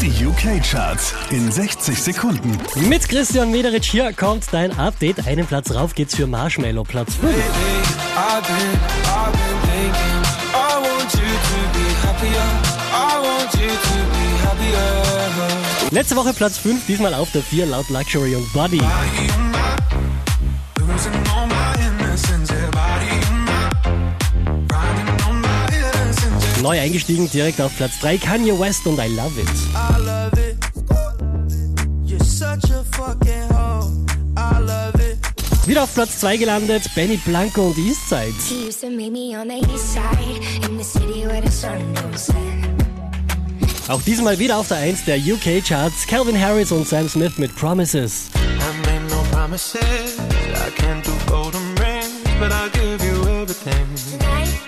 Die UK-Charts in 60 Sekunden. Mit Christian Mederich hier kommt dein Update. Einen Platz rauf geht's für Marshmallow, Platz 5. Letzte Woche Platz 5, diesmal auf der 4 laut Luxury und Body. Neu eingestiegen, direkt auf Platz 3 Kanye West und I Love It. I love it. You're such a fucking hoe. I love it. Wieder auf Platz 2 gelandet, Benny Blanco und Eastside. He used to meet me on the east side in the city where the sun don't set. Auch diesmal wieder auf der 1 der UK Charts, Calvin Harris und Sam Smith mit Promises. No promises. Rings,